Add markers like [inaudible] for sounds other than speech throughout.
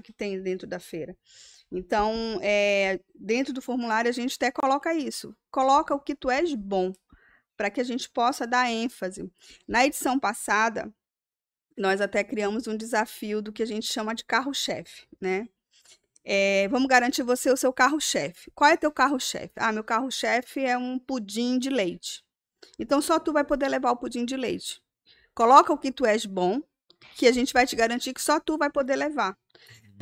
que tem dentro da feira. Então, é, dentro do formulário, a gente até coloca isso. Coloca o que tu és bom, para que a gente possa dar ênfase. Na edição passada, nós até criamos um desafio do que a gente chama de carro-chefe, né? É, vamos garantir você o seu carro-chefe. Qual é teu carro-chefe? Ah, meu carro-chefe é um pudim de leite. Então só tu vai poder levar o pudim de leite. Coloca o que tu és bom, que a gente vai te garantir que só tu vai poder levar.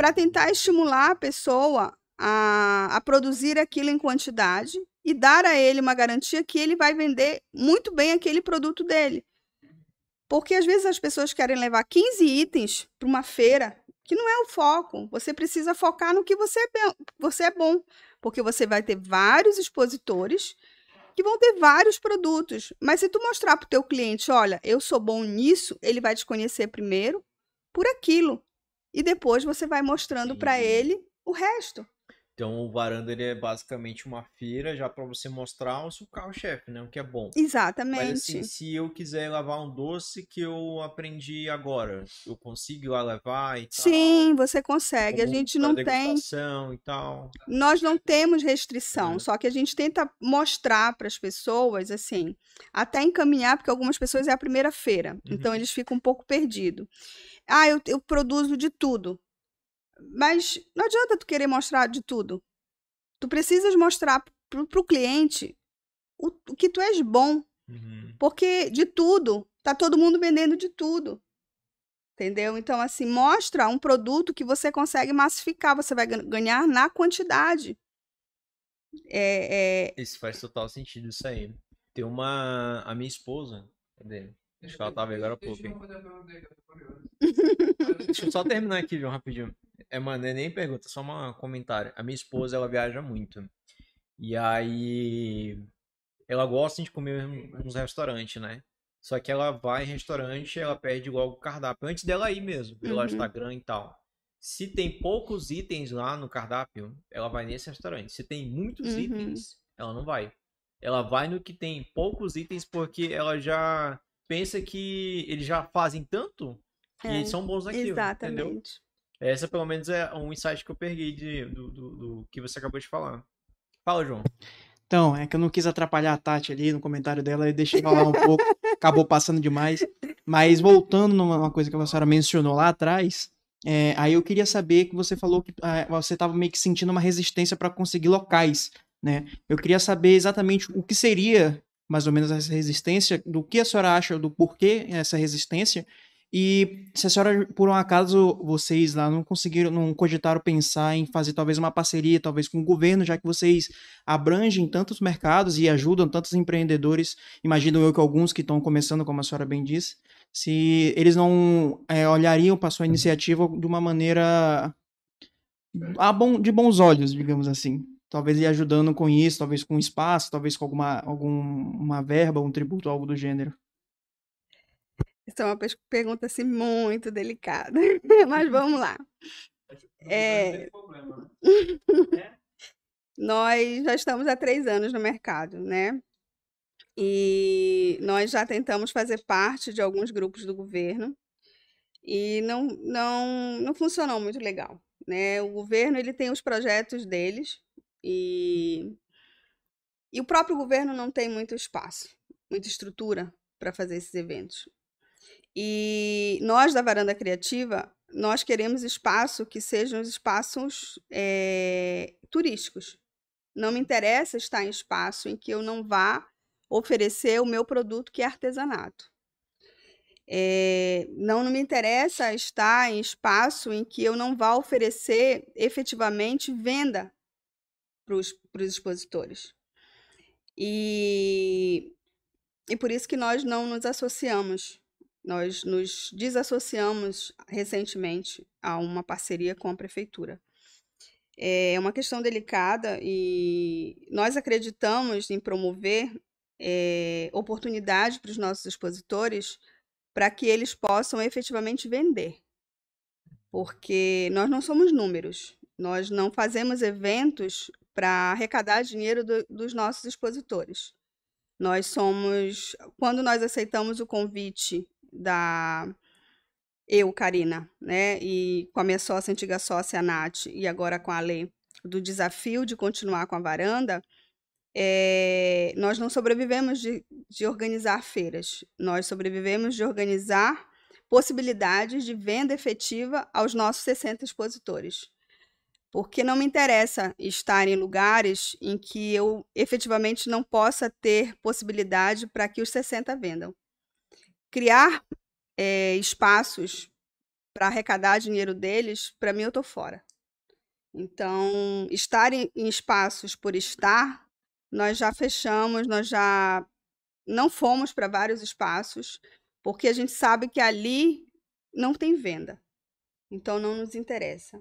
Para tentar estimular a pessoa a, a produzir aquilo em quantidade e dar a ele uma garantia que ele vai vender muito bem aquele produto dele. Porque às vezes as pessoas querem levar 15 itens para uma feira que não é o foco. Você precisa focar no que você é, você é bom, porque você vai ter vários expositores que vão ter vários produtos. Mas se tu mostrar para o teu cliente, olha, eu sou bom nisso, ele vai te conhecer primeiro por aquilo. E depois você vai mostrando para ele o resto. Então o varanda ele é basicamente uma feira já para você mostrar o seu carro-chefe, né? O que é bom. Exatamente. Mas assim, se eu quiser levar um doce que eu aprendi agora, eu consigo ir lá levar e tal. Sim, você consegue. a gente não tem. E tal. Nós não temos restrição, é. só que a gente tenta mostrar para as pessoas, assim, até encaminhar, porque algumas pessoas é a primeira feira, então uhum. então eles ficam um pouco perdidos. Ah, eu, eu produzo de tudo. Mas não adianta tu querer mostrar de tudo. Tu precisas mostrar pro, pro cliente o, o que tu és bom. Uhum. Porque de tudo, tá todo mundo vendendo de tudo. Entendeu? Então, assim, mostra um produto que você consegue massificar, você vai ganhar na quantidade. É, é... Isso faz total sentido, isso aí. Tem uma. A minha esposa. Cadê? Acho que ela tava agora há pouco. Deixa eu só terminar aqui, João, rapidinho. É, mano, é nem pergunta, só um comentário. A minha esposa, ela viaja muito. E aí. Ela gosta de comer nos restaurantes, né? Só que ela vai em restaurante, ela pede logo o cardápio. Antes dela ir mesmo, pelo uhum. Instagram e tal. Se tem poucos itens lá no cardápio, ela vai nesse restaurante. Se tem muitos uhum. itens, ela não vai. Ela vai no que tem poucos itens porque ela já pensa que eles já fazem tanto que é, eles são bons naquilo. Exatamente. Entendeu? Essa, pelo menos, é um insight que eu peguei de, do, do, do, que você acabou de falar. Fala, João. Então, é que eu não quis atrapalhar a Tati ali no comentário dela e deixei falar um pouco, [laughs] acabou passando demais. Mas voltando numa coisa que a senhora mencionou lá atrás, é, aí eu queria saber que você falou que ah, você estava meio que sentindo uma resistência para conseguir locais, né? Eu queria saber exatamente o que seria mais ou menos essa resistência, do que a senhora acha do porquê essa resistência e se a senhora, por um acaso, vocês lá não conseguiram, não cogitaram pensar em fazer talvez uma parceria, talvez com o governo, já que vocês abrangem tantos mercados e ajudam tantos empreendedores, imagino eu que alguns que estão começando, como a senhora bem disse, se eles não é, olhariam para a sua iniciativa de uma maneira a bom, de bons olhos, digamos assim. Talvez ir ajudando com isso, talvez com espaço, talvez com alguma, alguma verba, um tributo, algo do gênero. Essa é uma pergunta assim muito delicada, [laughs] mas [laughs] vamos lá. [laughs] É... nós já estamos há três anos no mercado, né? E nós já tentamos fazer parte de alguns grupos do governo e não, não, não funcionou muito legal, né? O governo ele tem os projetos deles e, e o próprio governo não tem muito espaço, muita estrutura para fazer esses eventos. E nós da Varanda Criativa, nós queremos espaço que sejam espaços é, turísticos. Não me interessa estar em espaço em que eu não vá oferecer o meu produto que é artesanato. É, não, não me interessa estar em espaço em que eu não vá oferecer efetivamente venda para os expositores. E, e por isso que nós não nos associamos nós nos desassociamos recentemente a uma parceria com a prefeitura. É uma questão delicada e nós acreditamos em promover é, oportunidade para os nossos expositores para que eles possam efetivamente vender. Porque nós não somos números, nós não fazemos eventos para arrecadar dinheiro do, dos nossos expositores. Nós somos, quando nós aceitamos o convite da eu, Karina, né, e com a minha sócia, antiga sócia, a Nath, e agora com a Lê, do desafio de continuar com a varanda, é, nós não sobrevivemos de, de organizar feiras, nós sobrevivemos de organizar possibilidades de venda efetiva aos nossos 60 expositores. Porque não me interessa estar em lugares em que eu efetivamente não possa ter possibilidade para que os 60 vendam. Criar é, espaços para arrecadar dinheiro deles, para mim eu estou fora. Então, estar em, em espaços por estar, nós já fechamos, nós já não fomos para vários espaços, porque a gente sabe que ali não tem venda. Então não nos interessa.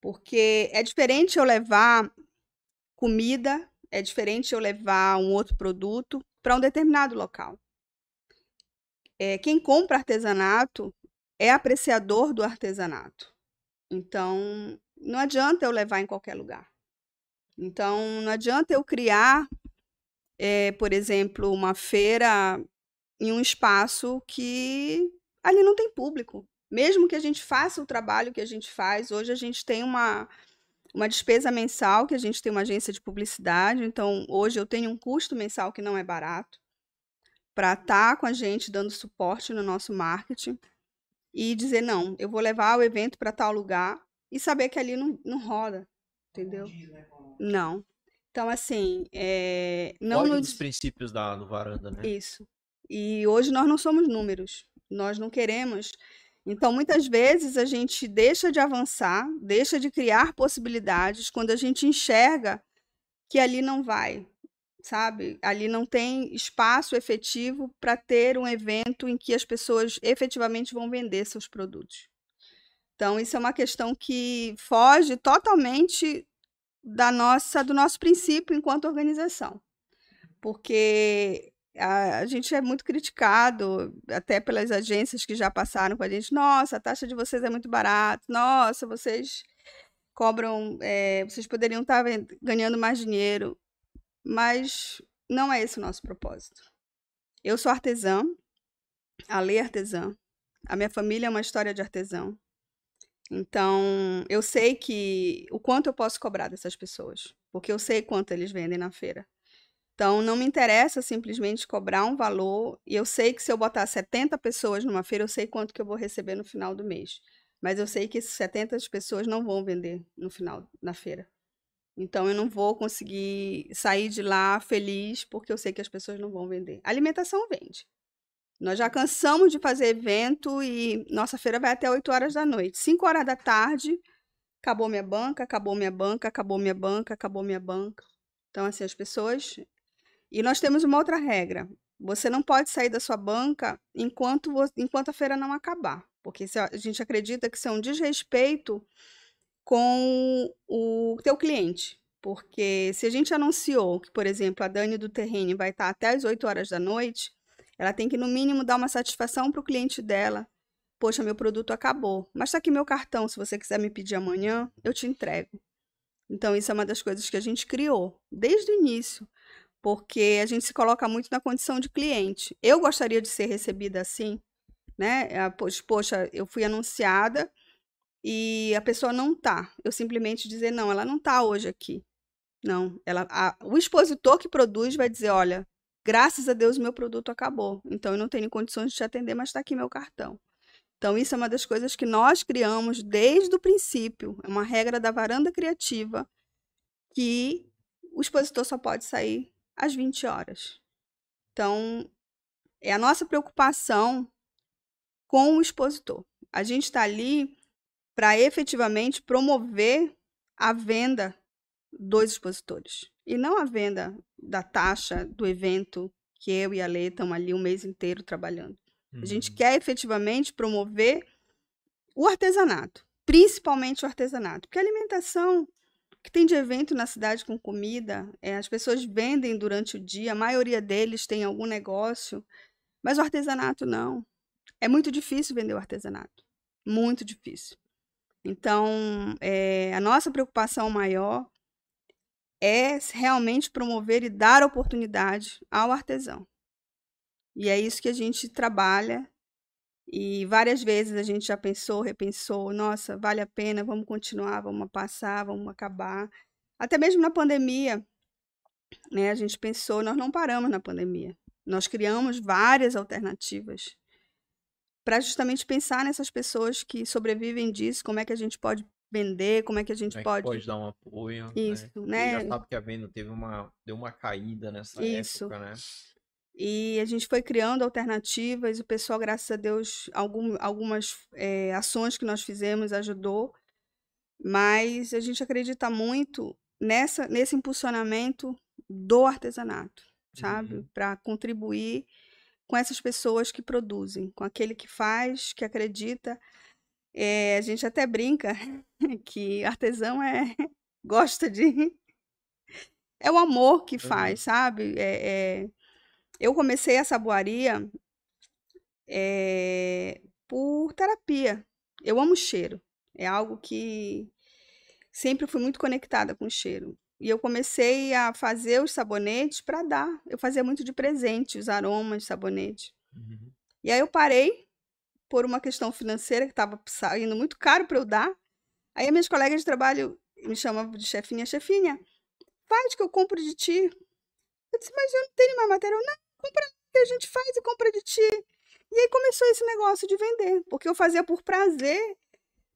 Porque é diferente eu levar comida, é diferente eu levar um outro produto para um determinado local. É, quem compra artesanato é apreciador do artesanato. Então, não adianta eu levar em qualquer lugar. Então, não adianta eu criar, é, por exemplo, uma feira em um espaço que ali não tem público. Mesmo que a gente faça o trabalho que a gente faz, hoje a gente tem uma, uma despesa mensal, que a gente tem uma agência de publicidade, então hoje eu tenho um custo mensal que não é barato para estar tá com a gente dando suporte no nosso marketing e dizer, não, eu vou levar o evento para tal lugar e saber que ali não, não roda, entendeu? Né, não. Então, assim, é, não nos... dos princípios da, do varanda, né? Isso. E hoje nós não somos números. Nós não queremos. Então, muitas vezes a gente deixa de avançar, deixa de criar possibilidades quando a gente enxerga que ali não vai, sabe? Ali não tem espaço efetivo para ter um evento em que as pessoas efetivamente vão vender seus produtos. Então, isso é uma questão que foge totalmente da nossa do nosso princípio enquanto organização. Porque a, a, gente é muito criticado, até pelas agências que já passaram com a gente. Nossa, a taxa de vocês é muito barata. Nossa, vocês cobram, é, vocês poderiam estar ganhando mais dinheiro. Mas não é esse o nosso propósito. Eu sou artesã, a lei é artesã. A minha família é uma história de artesão. Então, eu sei que o quanto eu posso cobrar dessas pessoas, porque eu sei quanto eles vendem na feira. Então, não me interessa simplesmente cobrar um valor, e eu sei que se eu botar 70 pessoas numa feira, eu sei quanto que eu vou receber no final do mês. Mas eu sei que esses 70 pessoas não vão vender no final da feira. Então, eu não vou conseguir sair de lá feliz, porque eu sei que as pessoas não vão vender. A alimentação vende. Nós já cansamos de fazer evento e nossa feira vai até 8 horas da noite. 5 horas da tarde, acabou minha banca, acabou minha banca, acabou minha banca, acabou minha banca. Então, assim, as pessoas e nós temos uma outra regra. Você não pode sair da sua banca enquanto, enquanto a feira não acabar. Porque a gente acredita que isso é um desrespeito com o teu cliente. Porque se a gente anunciou que, por exemplo, a Dani do Terrene vai estar até as 8 horas da noite, ela tem que, no mínimo, dar uma satisfação para o cliente dela. Poxa, meu produto acabou. Mas está aqui meu cartão. Se você quiser me pedir amanhã, eu te entrego. Então, isso é uma das coisas que a gente criou desde o início porque a gente se coloca muito na condição de cliente. Eu gostaria de ser recebida assim, né? Ah, poxa, eu fui anunciada e a pessoa não tá. Eu simplesmente dizer, não, ela não tá hoje aqui. Não, ela, a, o expositor que produz vai dizer, olha, graças a Deus meu produto acabou, então eu não tenho condições de te atender, mas está aqui meu cartão. Então, isso é uma das coisas que nós criamos desde o princípio. É uma regra da varanda criativa que o expositor só pode sair às 20 horas. Então, é a nossa preocupação com o expositor. A gente está ali para efetivamente promover a venda dos expositores e não a venda da taxa do evento que eu e a Lê estamos ali um mês inteiro trabalhando. Uhum. A gente uhum. quer efetivamente promover o artesanato, principalmente o artesanato, porque a alimentação que tem de evento na cidade com comida, é, as pessoas vendem durante o dia, a maioria deles tem algum negócio, mas o artesanato não. É muito difícil vender o artesanato, muito difícil. Então, é, a nossa preocupação maior é realmente promover e dar oportunidade ao artesão. E é isso que a gente trabalha E várias vezes a gente já pensou, repensou, nossa, vale a pena, vamos continuar, vamos passar, vamos acabar. Até mesmo na pandemia, né, a gente pensou, nós não paramos na pandemia. Nós criamos várias alternativas para justamente pensar nessas pessoas que sobrevivem disso, como é que a gente pode vender, como é que a gente Como é pode. pode dar um apoio, Isso, né? né? Já sabe que a venda teve uma, deu uma caída nessa Isso. época, né? E a gente foi criando alternativas, o pessoal, graças a Deus, algum, algumas eh, ações que nós fizemos ajudou, mas a gente acredita muito nessa, nesse impulsionamento do artesanato, sabe? Uhum. Para contribuir com essas pessoas que produzem, com aquele que faz, que acredita. Eh, a gente até brinca [laughs] que artesão é [laughs] gosta de é o amor que faz, sabe? É, é- eu comecei a saboaria é, por terapia. Eu amo cheiro. É algo que sempre fui muito conectada com cheiro. E eu comecei a fazer os sabonetes para dar. Eu fazia muito de presente, os aromas, sabonete. Uhum. E aí eu parei por uma questão financeira que estava saindo muito caro para eu dar. Aí as minhas colegas de trabalho me chamavam de chefinha, chefinha, faz que eu compro de ti. Eu disse, mas eu não tenho mais material. Não, compra que a gente faz e compra de ti. E aí começou esse negócio de vender, porque eu fazia por prazer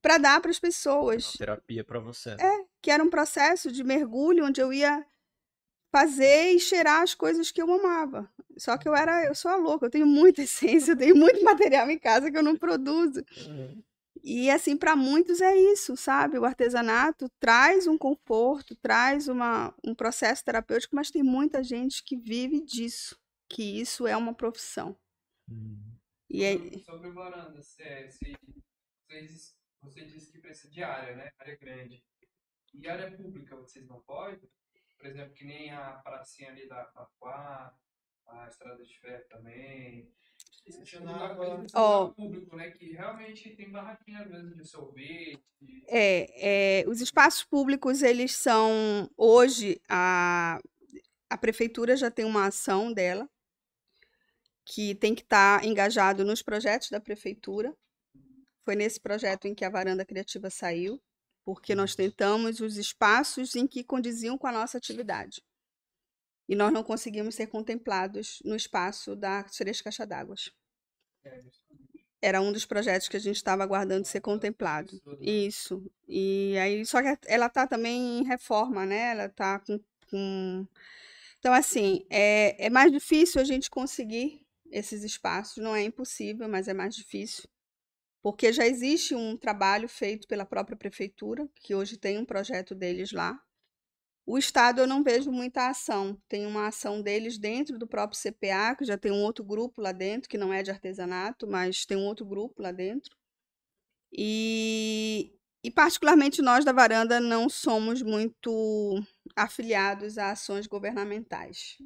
para dar para as Uma pessoas, terapia pra você. É. que era um processo de mergulho onde eu ia fazer e cheirar as coisas que eu amava. Só que eu era, eu sou a louca, eu tenho muita [laughs] essência, eu tenho muito material em casa que eu não produzo. Uhum. E assim, para muitos é isso, sabe? O artesanato traz um conforto, traz uma, um processo terapêutico, mas tem muita gente que vive disso, que isso é uma profissão. Uhum. E é, Sobre o varanda, se, se, vocês, você disse que precisa de área, né? Área grande. E área pública, vocês não podem? Por exemplo, que nem a pracinha ali da Papuá, a Estrada de Ferro também. De público, né? Que realmente tem barraquinha, vezes, de sorvete. É, é, os espaços públicos, eles são, hoje, a, a prefeitura já tem uma ação dela, que tem que estar engajado nos projetos da prefeitura. Foi nesse projeto em que a Varanda Criativa saiu, porque nós tentamos os espaços em que condiziam com a nossa atividade. E nós não conseguimos ser contemplados no espaço da Três Caixa d'Água. é, Era um dos projetos que a gente estava aguardando ser contemplado. Isso. E aí, só que ela tá também em reforma, né? Ela tá com, com... Então, assim, é, é mais difícil a gente conseguir esses espaços. Não é impossível, mas é mais difícil. Porque já existe um trabalho feito pela própria prefeitura, que hoje tem um projeto deles lá. O Estado eu não vejo muita ação. Tem uma ação deles dentro do próprio CPA, que já tem um outro grupo lá dentro, que não é de artesanato, mas tem um outro grupo lá dentro. E, e particularmente nós da varanda não somos muito afiliados a ações governamentais.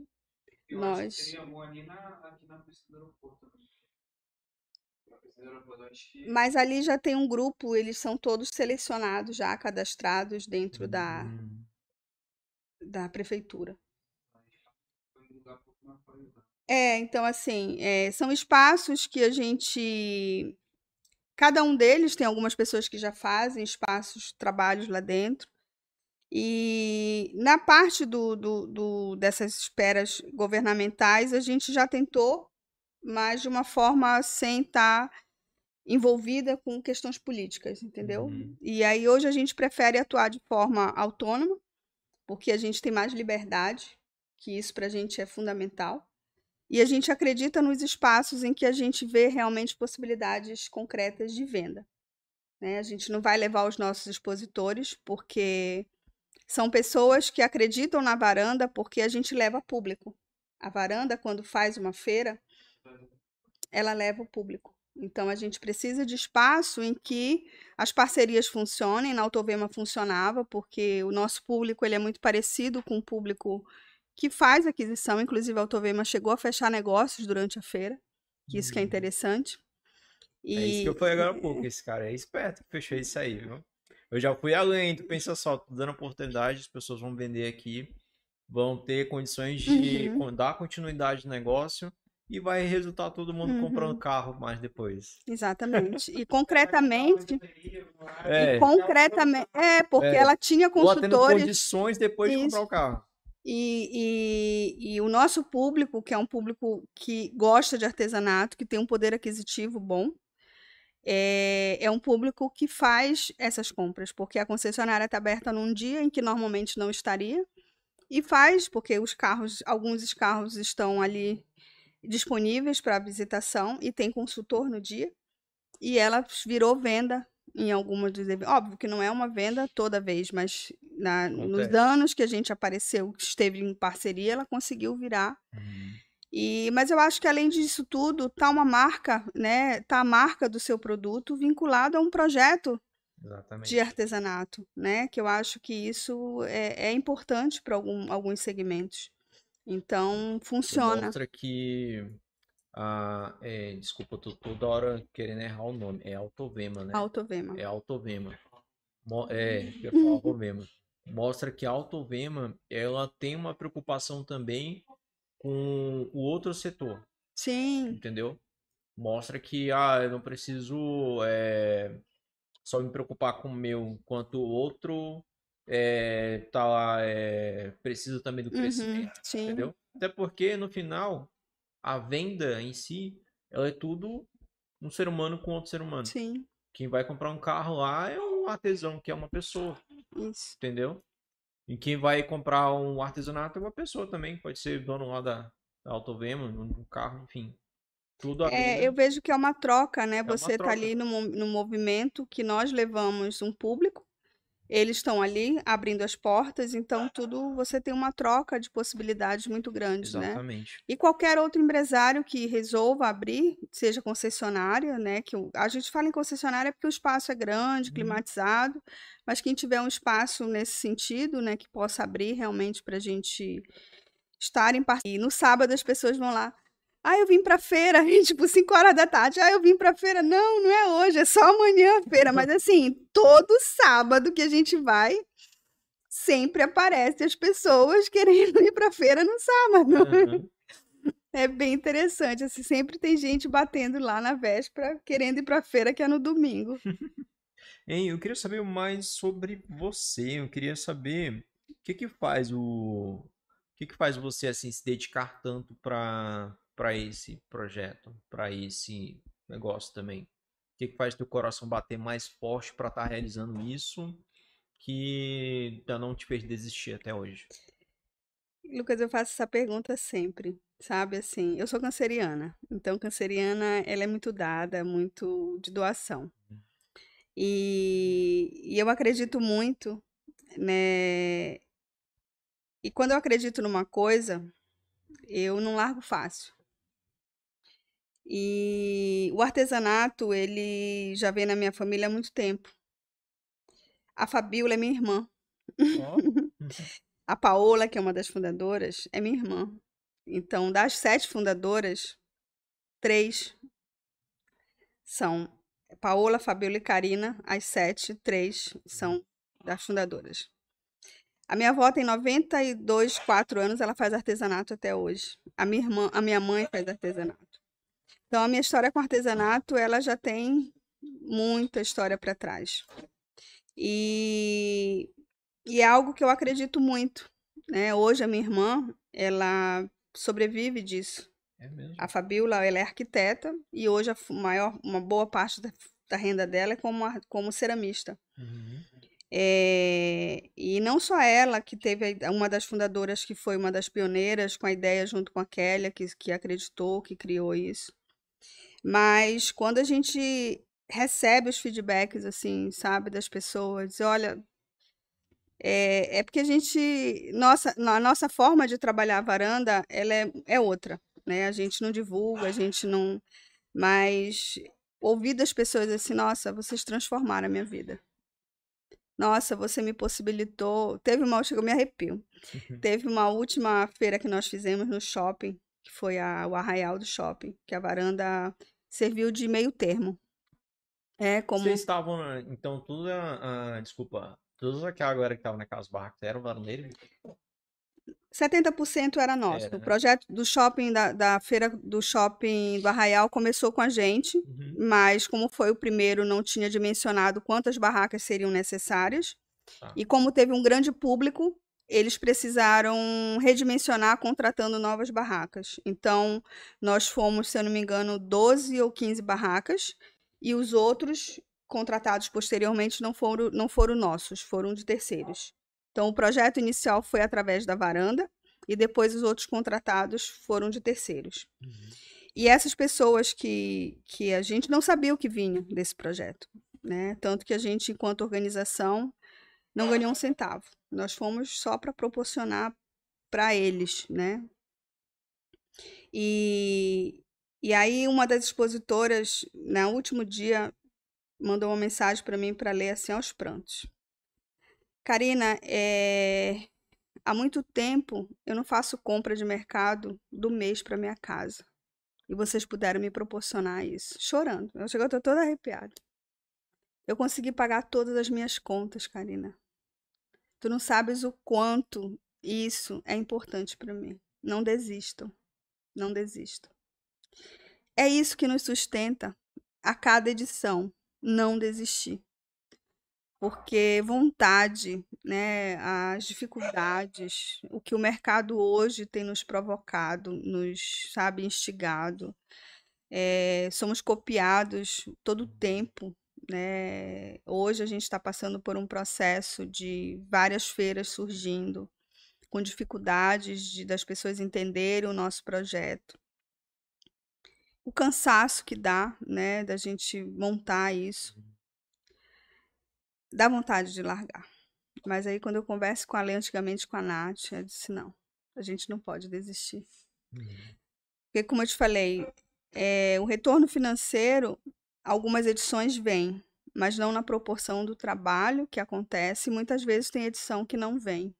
Eu acho que Nós- bom ali na, aqui na pista do aeroporto também. Na pista do aeroporto, eu acho que. Mas ali já tem um grupo, eles são todos selecionados já, cadastrados dentro da, Uhum. da prefeitura. Um um pouco mais qualidade. É, então assim, é, são espaços que a gente. Cada um deles tem algumas pessoas que já fazem espaços, trabalhos lá dentro. E na parte do, do, do- dessas esferas governamentais, a gente já tentou, mas de uma forma sem estar envolvida com questões políticas, entendeu? Uhum. E aí hoje a gente prefere atuar de forma autônoma, porque a gente tem mais liberdade, que isso para a gente é fundamental. E a gente acredita nos espaços em que a gente vê realmente possibilidades concretas de venda. né? A gente não vai levar os nossos expositores, porque são pessoas que acreditam na varanda, porque a gente leva público. A varanda, quando faz uma feira, ela leva o público. Então, a gente precisa de espaço em que as parcerias funcionem. Na Autovema funcionava, porque o nosso público ele é muito parecido com o público que faz aquisição. Inclusive, a Autovema chegou a fechar negócios durante a feira, que isso que é Uhum. interessante. É isso que eu falei agora há pouco. Esse cara é esperto que fechou isso aí, viu? Eu já fui além, tu pensa só, tô dando oportunidade, as pessoas vão vender aqui, vão ter condições de Uhum. dar continuidade no negócio e vai resultar todo mundo Uhum. comprando carro mais depois. Exatamente. E [laughs] concretamente, É, e concretamente, é, porque É. ela tinha consultores condições depois de Isso. comprar o carro. e, e, e o nosso público, que é um público que gosta de artesanato, que tem um poder aquisitivo bom, é, é um público que faz essas compras, porque a concessionária está aberta num dia em que normalmente não estaria, e faz, porque os carros, alguns carros estão ali disponíveis para visitação e tem consultor no dia, e ela virou venda em algumas dos eventos. Óbvio que não é uma venda toda vez, mas na, nos anos que a gente apareceu, que esteve em parceria, ela conseguiu virar. E, mas eu acho que além disso tudo, tá uma marca, né? Tá a marca do seu produto vinculada a um projeto Exatamente. de artesanato, né? Que eu acho que isso é, é importante para algum, alguns segmentos. Então, funciona. Mostra que. A, é, desculpa, eu tô toda hora querendo errar o nome. É Autovema, né? Autovema. É Autovema. Mo- É, eu falar [laughs] Autovema. Mostra que a Autovema, ela tem uma preocupação também com o outro setor, Sim, entendeu? Mostra que, ah, eu não preciso é, só me preocupar com o meu, enquanto o outro é, tá lá, é, precisa também do uhum, crescimento, sim, entendeu? Até porque, no final, a venda em si, ela é tudo um ser humano com outro ser humano. sim, Quem vai comprar um carro lá é um artesão, que é uma pessoa, isso. entendeu? E quem vai comprar um artesanato é uma pessoa também, pode ser dono lá da, da Autovema, um carro, enfim. Tudo a É, eu vejo que é uma troca, né? uma Você tá troca. ali no, no movimento que nós levamos um público, eles estão ali abrindo as portas, então tudo você tem uma troca de possibilidades muito grandes, né? Exatamente. E qualquer outro empresário que resolva abrir, seja concessionária, né? Que a gente fala em concessionária porque o espaço é grande, Uhum. climatizado, mas quem tiver um espaço nesse sentido, né? Que possa abrir realmente para a gente estar em parceria. E no sábado as pessoas vão lá. Ah, eu vim pra feira, e, [laughs] tipo, 5 horas da tarde. Ah, eu vim pra feira. Não, não é hoje, é só amanhã a feira. Mas assim, todo sábado que a gente vai, sempre aparecem as pessoas [laughs] querendo ir pra feira no sábado. Aham. É bem interessante, assim, sempre tem gente batendo lá na véspera, querendo ir pra feira, que é no domingo. [laughs] Hein, eu queria saber mais sobre você. Eu queria saber o que que faz o, o que que faz você assim se dedicar tanto para para esse projeto, para esse negócio também. O que que faz teu coração bater mais forte para estar realizando isso que ainda não te fez desistir até hoje? Lucas, eu faço essa pergunta sempre, sabe? Assim, eu sou canceriana, então canceriana, ela é muito dada, muito de doação. E, e eu acredito muito, né? E quando eu acredito numa coisa, eu não largo fácil. E o artesanato, ele já vem na minha família há muito tempo. A Fabiola é minha irmã. Ó, [laughs] A Paola, que é uma das fundadoras, é minha irmã. Então, das sete fundadoras, três são Paola, Fabiola e Karina. As sete, três são das fundadoras. A minha avó tem 92, 4 anos, ela faz artesanato até hoje. A minha irmã, a minha mãe faz artesanato. Então, a minha história com artesanato, ela já tem muita história para trás. E, e é algo que eu acredito muito, né? Hoje a minha irmã, ela sobrevive disso. é. A Fabiola, ela é arquiteta e hoje a maior, uma boa parte da, da renda dela é como, como ceramista. Uhum. É, e não só ela, que teve uma das fundadoras que foi uma das pioneiras com a ideia junto com a Kélia, que, que acreditou, que criou isso. Mas quando a gente recebe os feedbacks, assim, sabe, das pessoas, olha, é, é porque a gente, nossa, a nossa forma de trabalhar a varanda, ela é, é outra, né? A gente não divulga, a gente não, mas ouvir das pessoas assim, nossa, vocês transformaram a minha vida. Nossa, você me possibilitou. Teve uma, chegou, me arrepio. Teve uma última feira que nós fizemos no shopping, que foi a, o Arraial do Shopping, que a varanda serviu de meio termo. É como Vocês estavam, então, tudo a- desculpa, todos aquela galera que tava naquelas barracas eram varandeiros? 70% era nosso. Era, O né? projeto do shopping, da, da feira do shopping do Arraial começou com a gente, Uhum. mas como foi o primeiro, não tinha dimensionado quantas barracas seriam necessárias. Tá. E como teve um grande público, eles precisaram redimensionar contratando novas barracas. Então, nós fomos, se eu não me engano, 12 ou 15 barracas, e os outros contratados posteriormente não foram, não foram nossos, foram de terceiros. Então, o projeto inicial foi através da varanda, e depois os outros contratados foram de terceiros. Uhum. E essas pessoas que, que a gente não sabia o que vinha desse projeto, né? Tanto que a gente, enquanto organização, não ganhou um centavo. Nós fomos só para proporcionar para eles, né? E, e aí uma das expositoras, no último dia, mandou uma mensagem para mim para ler assim aos prantos. Karina, é, há muito tempo eu não faço compra de mercado do mês para minha casa. E vocês puderam me proporcionar isso. Chorando. Eu chego, eu tô toda arrepiada. Eu consegui pagar todas as minhas contas, Karina. Tu não sabes o quanto isso é importante para mim. Não desistam. Não desistam. É isso que nos sustenta a cada edição. Não desistir. Porque vontade, né, as dificuldades, o que o mercado hoje tem nos provocado, nos, sabe, instigado. É, somos copiados todo o tempo, né? Hoje a gente está passando por um processo de várias feiras surgindo, com dificuldades de, das pessoas entenderem o nosso projeto. O cansaço que dá, né, da gente montar isso dá vontade de largar. Mas aí, quando eu converso com a Lê, antigamente com a Nath, eu disse: não, a gente não pode desistir. Uhum. Porque, como eu te falei, é, o retorno financeiro, algumas edições vêm, mas não na proporção do trabalho que acontece. Muitas vezes tem edição que não vem.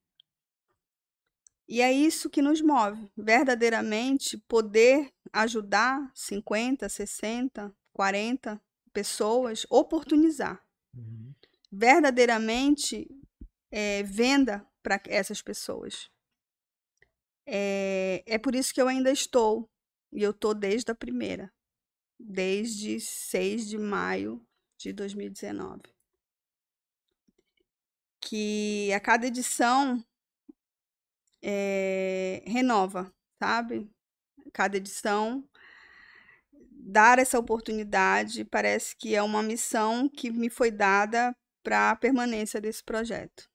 E é isso que nos move, verdadeiramente poder ajudar 50, 60, 40 pessoas, oportunizar Uhum. verdadeiramente é, venda para essas pessoas. É, é por isso que eu ainda estou, e eu estou desde a primeira, desde 6 de maio de 2019. Que a cada edição é, renova, sabe? Cada edição dar essa oportunidade parece que é uma missão que me foi dada para a permanência desse projeto.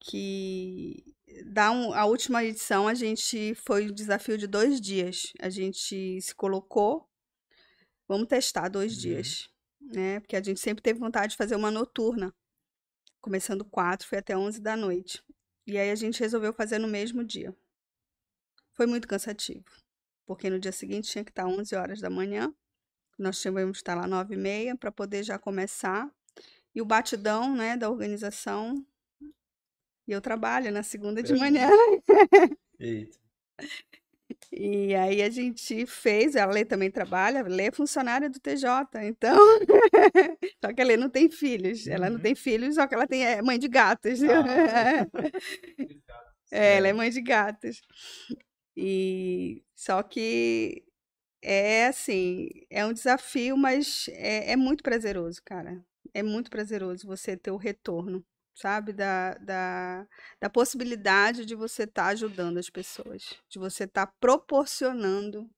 Que da um, a última edição a gente foi um desafio de dois dias. A gente se colocou, vamos testar dois Uhum. dias, né? Porque a gente sempre teve vontade de fazer uma noturna, começando quatro, foi até 11 da noite. E aí a gente resolveu fazer no mesmo dia. Foi muito cansativo porque no dia seguinte tinha que estar 11 horas da manhã. Nós tivemos que estar lá 9 e meia para poder já começar. E o batidão, né, da organização. E eu trabalho na segunda de Eita. manhã. [laughs] Eita. E aí a gente fez, a Lê também trabalha, a Lê é funcionária do TJ, então. [laughs] só que a Lê não tem filhos. Ela não Uhum. tem filhos, só que ela tem, é mãe de gatos. Ah, [laughs] É, ela é É. mãe de gatos. E só que é assim, é um desafio, mas é, é muito prazeroso, cara. É muito prazeroso você ter o retorno, sabe? Da, da, da possibilidade de você estar ajudando as pessoas, de você estar proporcionando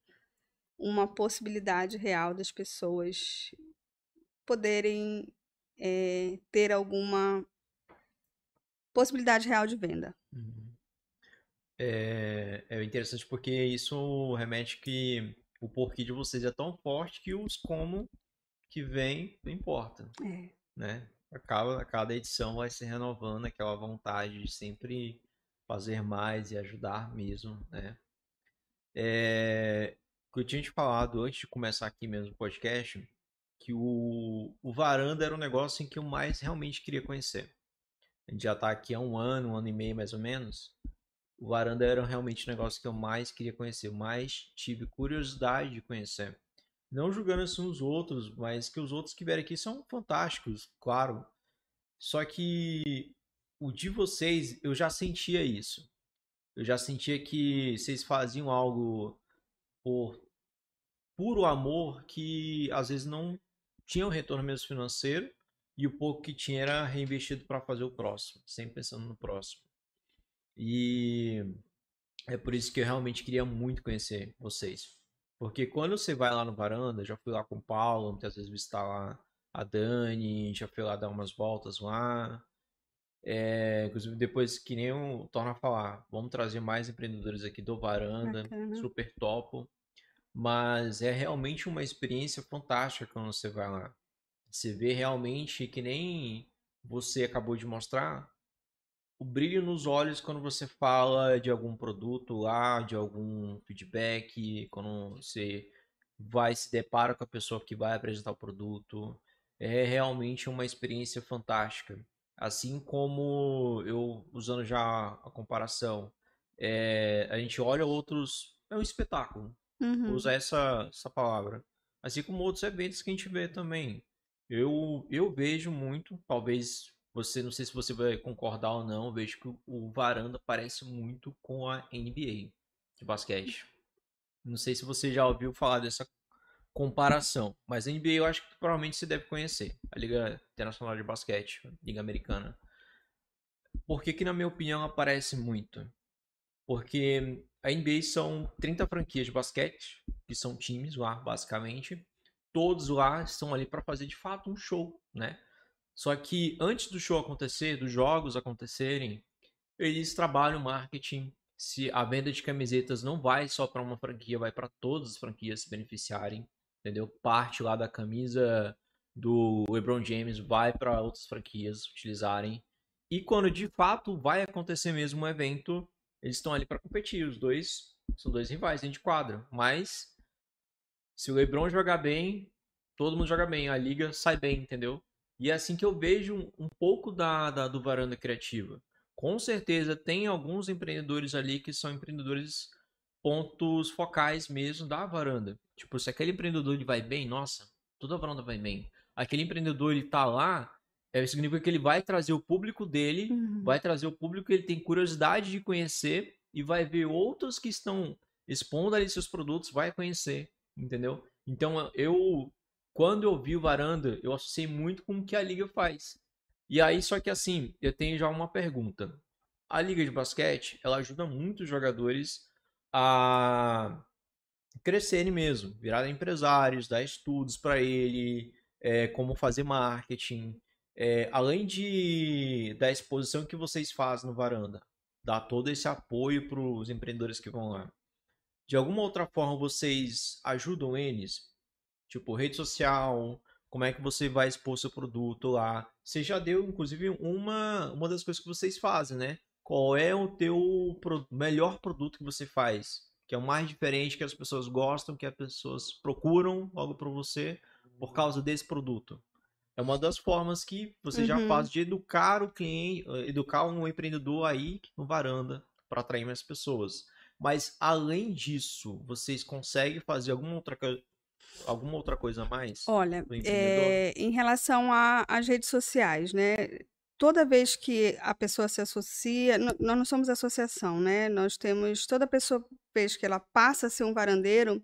uma possibilidade real das pessoas poderem eh, ter alguma possibilidade real de venda. Uhum. É, é interessante porque isso remete que o porquê de vocês é tão forte que os como que vem não importa, É. né? Acaba, cada edição vai se renovando aquela vontade de sempre fazer mais e ajudar mesmo, né? É, que eu tinha te falado antes de começar aqui mesmo o podcast, que o, o Varanda era um negócio em que eu mais realmente queria conhecer. A gente já tá aqui há um ano, um ano e meio mais ou menos. O Varanda era realmente o negócio que eu mais queria conhecer, mais tive curiosidade de conhecer. Não julgando assim os outros, mas que os outros que vieram aqui são fantásticos, claro. Só que o de vocês, eu já sentia isso. Eu já sentia que vocês faziam algo por puro amor que às vezes não tinha um retorno mesmo financeiro e o pouco que tinha era reinvestido para fazer o próximo, sempre pensando no próximo. E é por isso que eu realmente queria muito conhecer vocês. Porque quando você vai lá no varanda, já fui lá com o Paulo, muitas vezes visitar lá a Dani, já fui lá dar umas voltas lá. É, inclusive, depois que nem eu torno a falar, vamos trazer mais empreendedores aqui do Varanda, Bacana. super topo. Mas é realmente uma experiência fantástica quando você vai lá. Você vê realmente que nem você acabou de mostrar o brilho nos olhos quando você fala de algum produto lá, de algum feedback, quando você vai se depara com a pessoa que vai apresentar o produto. É realmente uma experiência fantástica. Assim como eu, usando já a comparação, é, a gente olha outros. É um espetáculo Uhum. usar essa, essa palavra. Assim como outros eventos que a gente vê também. Eu, eu vejo muito, talvez você, não sei se você vai concordar ou não, vejo que o, Varanda parece muito com a NBA de basquete. Não sei se você já ouviu falar dessa comparação, mas a NBA eu acho que provavelmente você deve conhecer, a Liga Internacional de Basquete, Liga Americana. Por que que, na minha opinião, ela parece muito? Porque a NBA são 30 franquias de basquete, que são times lá, basicamente. Todos lá estão ali para fazer de fato um show, né? Só que antes do show acontecer, dos jogos acontecerem, eles trabalham marketing. Se a venda de camisetas não vai só para uma franquia, vai para todas as franquias se beneficiarem, entendeu? Parte lá da camisa do LeBron James vai para outras franquias utilizarem. E quando de fato vai acontecer mesmo um evento, eles estão ali para competir. Os dois são dois rivais dentro de quadra. Mas se o LeBron jogar bem, todo mundo joga bem. A liga sai bem, entendeu? E é assim que eu vejo um, pouco da, da, do varanda criativa. Com certeza tem alguns empreendedores ali que são empreendedores pontos focais mesmo da varanda. Tipo, se aquele empreendedor ele vai bem, nossa, toda a varanda vai bem. Aquele empreendedor ele tá lá, é, significa que ele vai trazer o público dele Uhum. vai trazer o público que ele tem curiosidade de conhecer e vai ver outros que estão expondo ali seus produtos, vai conhecer, entendeu? Então eu, quando eu vi o Varanda, eu associei muito com o que a liga faz. E aí, só que assim, eu tenho já uma pergunta. A liga de basquete, ela ajuda muito os jogadores a crescerem mesmo, virarem empresários, dar estudos para ele, é, como fazer marketing, é, além de da exposição que vocês fazem no varanda, dar todo esse apoio para os empreendedores que vão lá. De alguma outra forma vocês ajudam eles? Tipo, rede social, como é que você vai expor seu produto lá? Você já deu, inclusive, uma, uma das coisas que vocês fazem, né? Qual é o teu pro- melhor produto que você faz? Que é o mais diferente, que as pessoas gostam, que as pessoas procuram logo para você por causa desse produto. É uma das formas que você já Uhum. faz de educar o cliente, educar um empreendedor aí no varanda para atrair mais pessoas. Mas além disso, vocês conseguem fazer alguma outra, alguma outra coisa a mais? Olha, é, em relação a- às redes sociais, né? Toda vez que a pessoa se associa, nós não somos associação, né? Nós temos, toda pessoa, vez que ela passa a ser um varandeiro,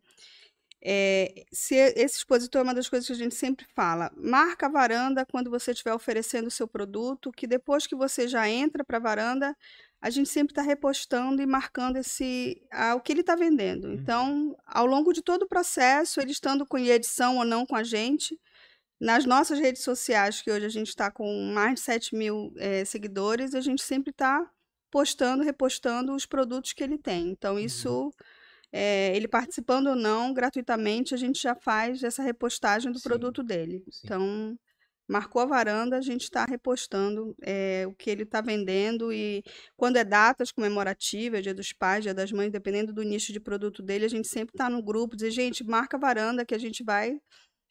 é, se esse expositor é uma das coisas que a gente sempre fala, marca a varanda quando você estiver oferecendo o seu produto, que depois que você já entra para a varanda, a gente sempre está repostando e marcando esse, ah, o que ele está vendendo. Então, ao longo de todo o processo, ele estando com edição ou não com a gente, nas nossas redes sociais, que hoje a gente está com mais de 7 mil eh, seguidores, a gente sempre está postando, repostando os produtos que ele tem. Então, isso, eh, ele participando ou não, gratuitamente, a gente já faz essa repostagem do Sim, produto dele. sim. Então, marcou a varanda, a gente está repostando eh, o que ele está vendendo e quando é datas comemorativas, Dia dos Pais, Dia das Mães, dependendo do nicho de produto dele, a gente sempre está no grupo, dizer, gente, marca a varanda que a gente vai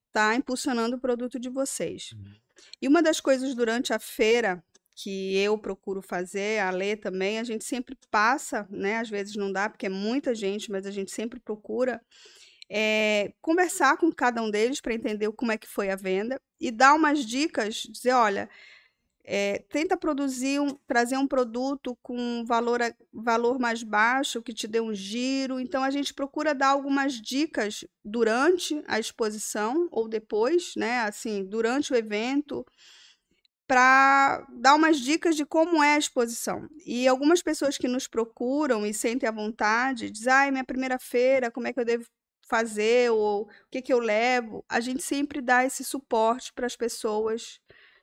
estar impulsionando o produto de vocês. Uhum. E uma das coisas durante a feira que eu procuro fazer, a Lê também, a gente sempre passa, né? Às vezes não dá, porque é muita gente, mas a gente sempre procura é, conversar com cada um deles para entender como é que foi a venda e dar umas dicas, dizer, olha, é, tenta produzir, um, trazer um produto com valor, valor mais baixo, que te dê um giro. Então, a gente procura dar algumas dicas durante a exposição ou depois, né? Assim, durante o evento, para dar umas dicas de como é a exposição. E algumas pessoas que nos procuram e sentem à vontade, dizem, ai, minha primeira feira, como é que eu devo fazer, ou o que que eu levo? A gente sempre dá esse suporte para as pessoas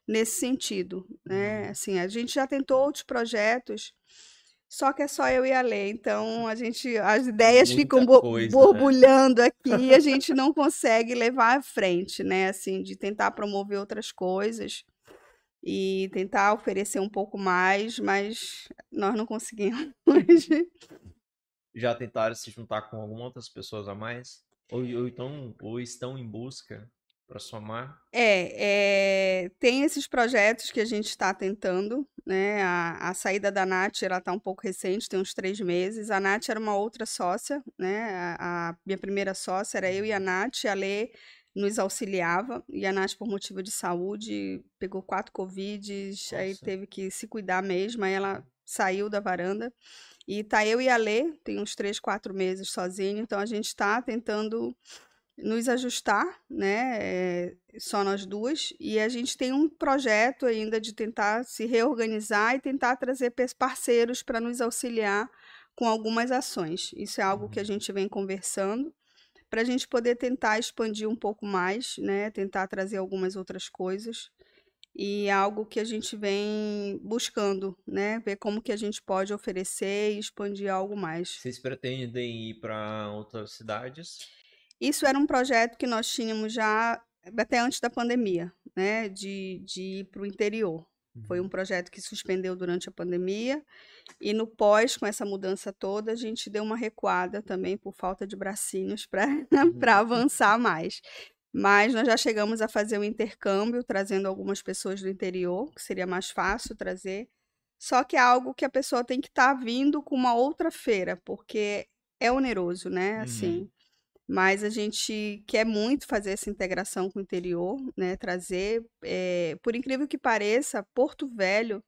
nesse sentido, né? Assim, a gente já tentou outros projetos, só que é só eu e a Lê, então a gente, as ideias Muita ficam bo- coisa, né? borbulhando aqui e a [laughs] gente não consegue levar à frente, né? Assim, de tentar promover outras coisas e tentar oferecer um pouco mais, mas nós não conseguimos. Já tentaram se juntar com algumas outras pessoas a mais? Ou, ou, então, ou estão em busca para somar? É, é, tem esses projetos que a gente está tentando, né? A, a saída da Nath, ela está um pouco recente, tem uns três meses. A Nath era uma outra sócia, né? A, a minha primeira sócia era eu e a Nath, a Lê nos auxiliava, e a Nath, por motivo de saúde, pegou quatro Covids, aí Nossa. teve que se cuidar mesmo, aí ela saiu da varanda. E tá eu e a Lê, tem uns três, quatro meses sozinho, então a gente está tentando nos ajustar, né? é, só nós duas. E a gente tem um projeto ainda de tentar se reorganizar e tentar trazer parceiros para nos auxiliar com algumas ações. Isso é algo que a Uhum. gente vem conversando para a gente poder tentar expandir um pouco mais, né? Tentar trazer algumas outras coisas. E é algo que a gente vem buscando, né? Ver como que a gente pode oferecer e expandir algo mais. Vocês pretendem ir para outras cidades? Isso era um projeto que nós tínhamos já até antes da pandemia, né? De, de ir para o interior. Foi um projeto que suspendeu durante a pandemia. E no pós, com essa mudança toda, a gente deu uma recuada também por falta de bracinhos para [laughs] para avançar mais. Mas nós já chegamos a fazer o intercâmbio, trazendo algumas pessoas do interior, que seria mais fácil trazer. Só que é algo que a pessoa tem que estar vindo com uma outra feira, porque é oneroso, né? Uhum. Assim, mas a gente quer muito fazer essa integração com o interior, né? Trazer, eh, por incrível que pareça, Porto Velho,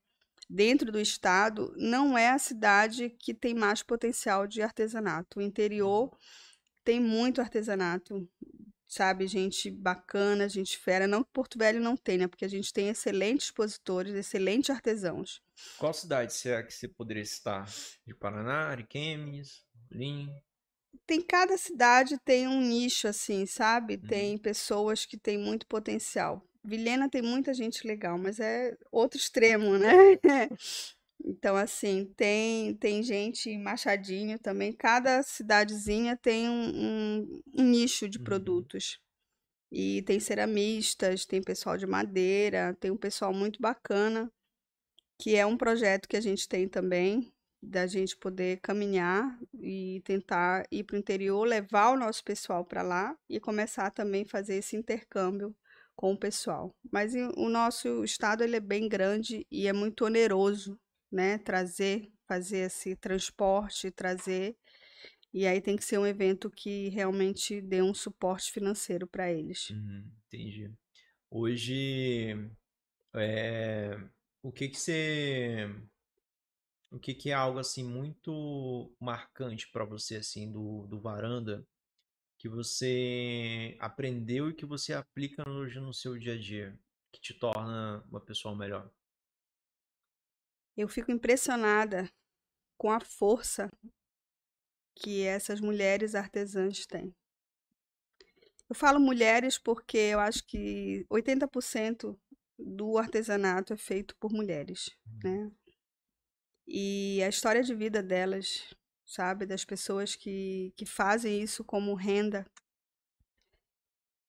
dentro do estado, não é a cidade que tem mais potencial de artesanato. O interior tem muito artesanato, sabe? Gente bacana, gente fera. Não que Porto Velho não tenha, porque a gente tem excelentes expositores, excelentes artesãos. Qual cidade será que você poderia citar? De Paraná, Ariquemes, Lim? tem cada cidade tem um nicho assim, sabe? Uhum. Tem pessoas que têm muito potencial. Vilhena tem muita gente legal, mas é outro extremo, né? [laughs] [laughs] Então, assim, tem, tem gente em Machadinho também. Cada cidadezinha tem um, um- um nicho de Uhum. produtos. E tem ceramistas, tem pessoal de madeira, tem um pessoal muito bacana, que é um projeto que a gente tem também, da gente poder caminhar e tentar ir para o interior, levar o nosso pessoal para lá e começar também a fazer esse intercâmbio com o pessoal. Mas o nosso estado ele é bem grande e é muito oneroso, né? Trazer, fazer esse transporte, trazer. E aí tem que ser um evento que realmente dê um suporte financeiro para eles. Uhum, entendi. Hoje, é, o que que você, o que que é algo assim muito marcante para você assim do, do varanda que você aprendeu e que você aplica hoje no seu dia a dia, que te torna uma pessoa melhor? Eu fico impressionada com a força que essas mulheres artesãs têm. Eu falo mulheres porque eu acho que 80% do artesanato é feito por mulheres, né? E a história de vida delas, sabe, das pessoas que, que fazem isso como renda,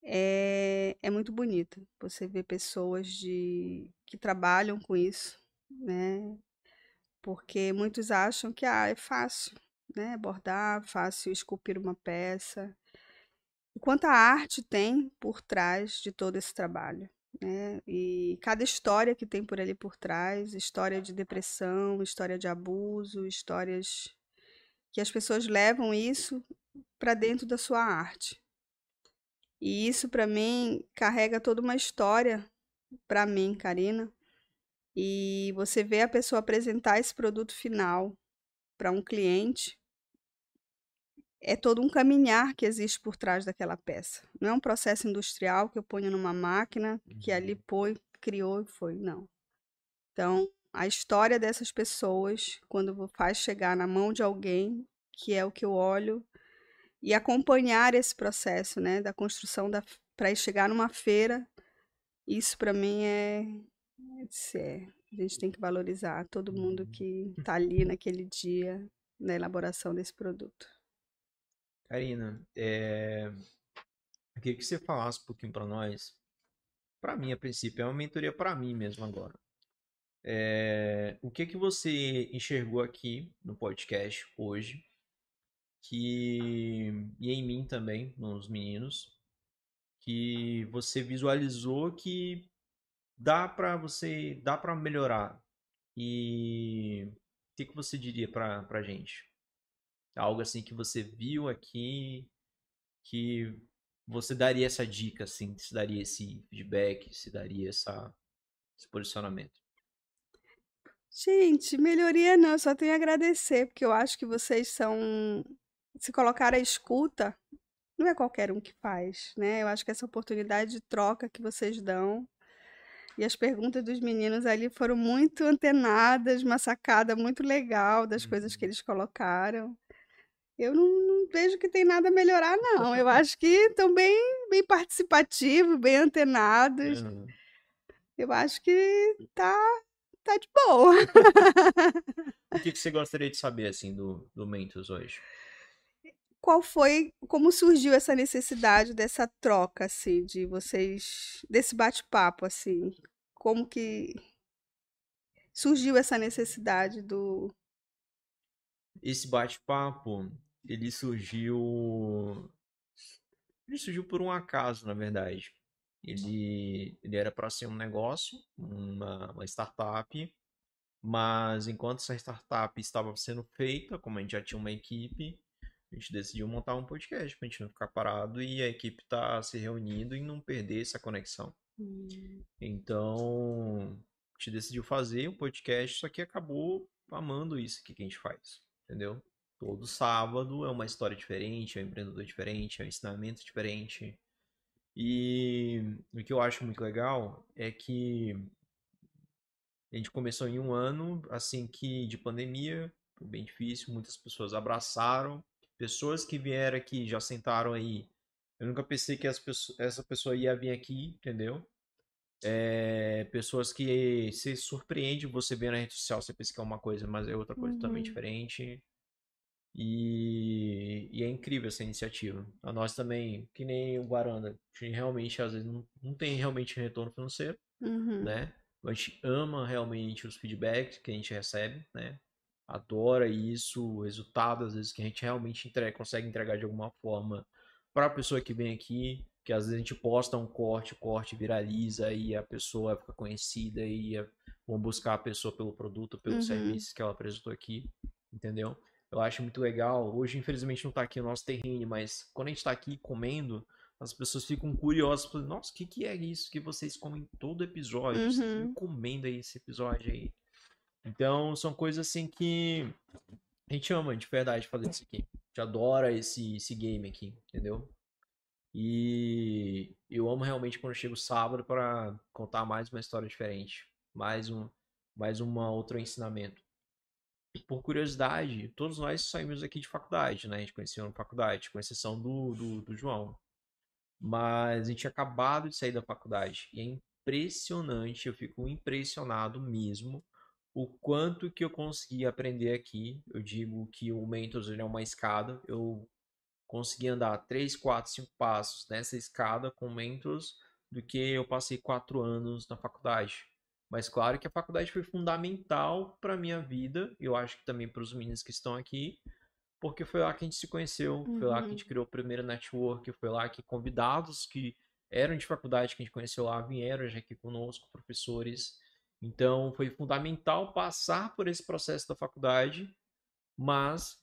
é, é muito bonita. Você vê pessoas de, que trabalham com isso, né? Porque muitos acham que ah, é fácil, né? Bordar, fácil esculpir uma peça. E quanta arte tem por trás de todo esse trabalho, né? E cada história que tem por ali por trás, história de depressão, história de abuso, histórias que as pessoas levam isso para dentro da sua arte. E isso para mim carrega toda uma história para mim, Karina, e você vê a pessoa apresentar esse produto final para um cliente, é todo um caminhar que existe por trás daquela peça. Não é um processo industrial que eu ponho numa máquina, que ali Uhum. põe, criou e foi. Não. Então, a história dessas pessoas, quando faz chegar na mão de alguém, que é o que eu olho, e acompanhar esse processo, né, da construção da para chegar numa feira, isso para mim é, é, a gente tem que valorizar todo mundo Uhum. que está [laughs] ali naquele dia na elaboração desse produto. Karina, é... eu queria que você falasse um pouquinho para nós. Para mim, a princípio, é uma mentoria para mim mesmo agora. É, O que que você enxergou aqui no podcast hoje, que e em mim também, nos meninos, que você visualizou que dá para você, dá para melhorar. E o que que você diria para para gente? Algo assim que você viu aqui que você daria essa dica, assim, se daria esse feedback, se daria essa, esse posicionamento. Gente, melhoria não, eu só tenho a agradecer, porque eu acho que vocês são. Se colocar a escuta, não é qualquer um que faz, né? Eu acho que essa oportunidade de troca que vocês dão. E as perguntas dos meninos ali foram muito antenadas, uma sacada muito legal das coisas que Uhum. eles colocaram. Eu não, não vejo que tem nada a melhorar, não. Eu [laughs] acho que estão bem, bem participativos, bem antenados. Aham. Eu acho que tá, tá de boa. [laughs] O que que você gostaria de saber, assim, do, do Mentos hoje? Qual foi, como surgiu essa necessidade dessa troca, assim, de vocês, desse bate-papo, assim? Como que surgiu essa necessidade do. Esse bate-papo, ele surgiu... Ele surgiu por um acaso, na verdade. Ele, ele era para ser um negócio, uma, uma startup, mas enquanto essa startup estava sendo feita, como a gente já tinha uma equipe, a gente decidiu montar um podcast para a gente não ficar parado e a equipe tá se reunindo e não perder essa conexão. Então, a gente decidiu fazer um podcast, só que acabou amando isso aqui que a gente faz, entendeu? Todo sábado é uma história diferente, é um empreendedor diferente, é um ensinamento diferente. E o que eu acho muito legal é que a gente começou em um ano, assim que de pandemia, foi bem difícil, muitas pessoas abraçaram, pessoas que vieram aqui já sentaram aí. Eu nunca pensei que as pessoas- essa pessoa ia vir aqui, entendeu? É, pessoas que se surpreende você ver na rede social, você pensa que é uma coisa, mas é outra coisa totalmente Uhum. diferente. E, e é incrível essa iniciativa. A nós também, que nem o Guaranda, a gente realmente às vezes não, não tem realmente retorno financeiro, Uhum. né? A gente ama realmente os feedbacks que a gente recebe, né? Adora isso, o resultado às vezes que a gente realmente entrega, consegue entregar de alguma forma para a pessoa que vem aqui, que às vezes a gente posta um corte, o corte viraliza e a pessoa fica conhecida e a- vão buscar a pessoa pelo produto, pelos Uhum. serviços que ela apresentou aqui, entendeu? Eu acho muito legal. Hoje, infelizmente, não tá aqui o nosso terreno, mas quando a gente tá aqui comendo, as pessoas ficam curiosas, falando, nossa, o que, que é isso que vocês comem todo episódio? Vocês Uhum. vivem comendo aí esse episódio aí. Então, são coisas assim que a gente ama de verdade fazer isso aqui. A gente adora esse, esse game aqui, entendeu? E eu amo realmente quando chega o sábado para contar mais uma história diferente, mais um, mais uma outro ensinamento. Por curiosidade, todos nós saímos aqui de faculdade, né? A gente conheceu na faculdade, com exceção do, do, do João. Mas a gente tinha acabado de sair da faculdade. E é impressionante, eu fico impressionado mesmo o quanto que eu consegui aprender aqui. Eu digo que o Mentos é uma escada. Eu consegui andar 3, 4, 5 passos nessa escada com Mentos do que eu passei 4 anos na faculdade. Mas claro que a faculdade foi fundamental para minha vida, eu acho que também para os meninos que estão aqui, porque foi lá que a gente se conheceu, foi lá que a gente criou o primeiro network, foi lá que convidados que eram de faculdade que a gente conheceu lá vieram já aqui conosco, professores. Então foi fundamental passar por esse processo da faculdade, mas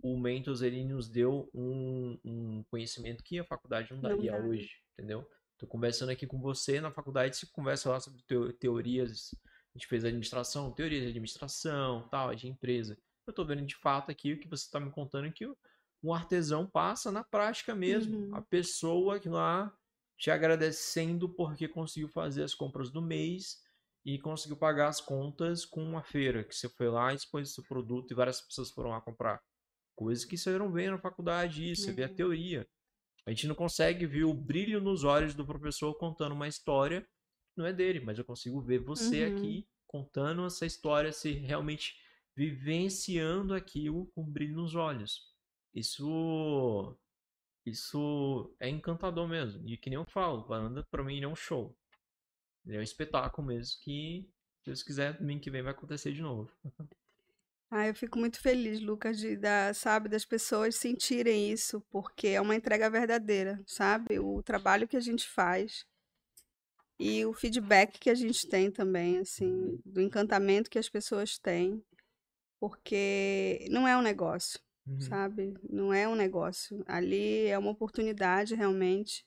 o Mentos ele nos deu um, um conhecimento que a faculdade não Não daria dá. hoje, entendeu? Tô conversando aqui com você na faculdade, se conversa lá sobre teo- teorias A gente fez administração, teoria de administração, tal, de empresa. Eu tô vendo de fato aqui o que você está me contando que o, um artesão passa na prática mesmo. Uhum. A pessoa que lá te agradecendo porque conseguiu fazer as compras do mês e conseguiu pagar as contas com uma feira que você foi lá e expôs seu produto e várias pessoas foram lá comprar. Coisas que você não vê na faculdade, isso, você vê a Uhum. teoria. A gente não consegue ver o brilho nos olhos do professor contando uma história que não é dele, mas eu consigo ver você Uhum. aqui contando essa história, se realmente vivenciando aquilo com brilho nos olhos. Isso isso é encantador mesmo. E que nem eu falo, varanda pra mim não é um show. É um espetáculo mesmo que, se Deus quiser, domingo que vem vai acontecer de novo. Ah, eu fico muito feliz, Lucas, de dar, sabe, das pessoas sentirem isso, porque é uma entrega verdadeira, sabe? O trabalho que a gente faz e o feedback que a gente tem também, assim, do encantamento que as pessoas têm, porque não é um negócio, Uhum. sabe? Não é um negócio. Ali é uma oportunidade realmente.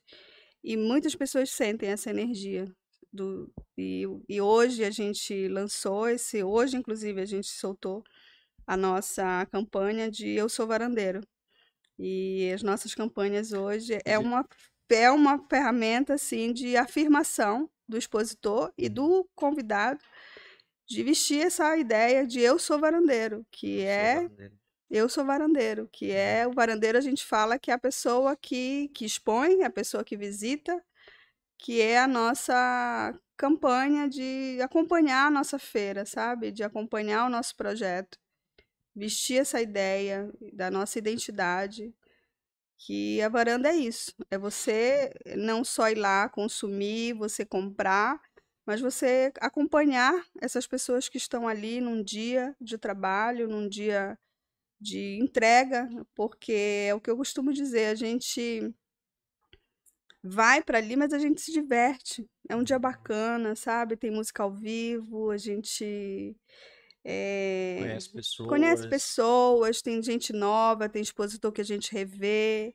E muitas pessoas sentem essa energia. Do, e, e hoje a gente lançou esse, hoje inclusive a gente soltou a nossa campanha de Eu Sou Varandeiro. E as nossas campanhas hoje é uma, é uma ferramenta assim de afirmação do expositor e do convidado de vestir essa ideia de eu sou varandeiro, que Sou é varandeiro. eu sou varandeiro, que é o varandeiro a gente fala que é a pessoa que, que expõe, a pessoa que visita, que é a nossa campanha de acompanhar a nossa feira, sabe? De acompanhar o nosso projeto, vestir essa ideia da nossa identidade, que a varanda é isso, é você não só ir lá consumir, você comprar, mas você acompanhar essas pessoas que estão ali num dia de trabalho, num dia de entrega, porque é o que eu costumo dizer, a gente vai para ali, mas a gente se diverte. É um dia bacana, sabe? Tem música ao vivo, a gente eh, Conhece pessoas. conhece pessoas, tem gente nova, tem expositor que a gente revê.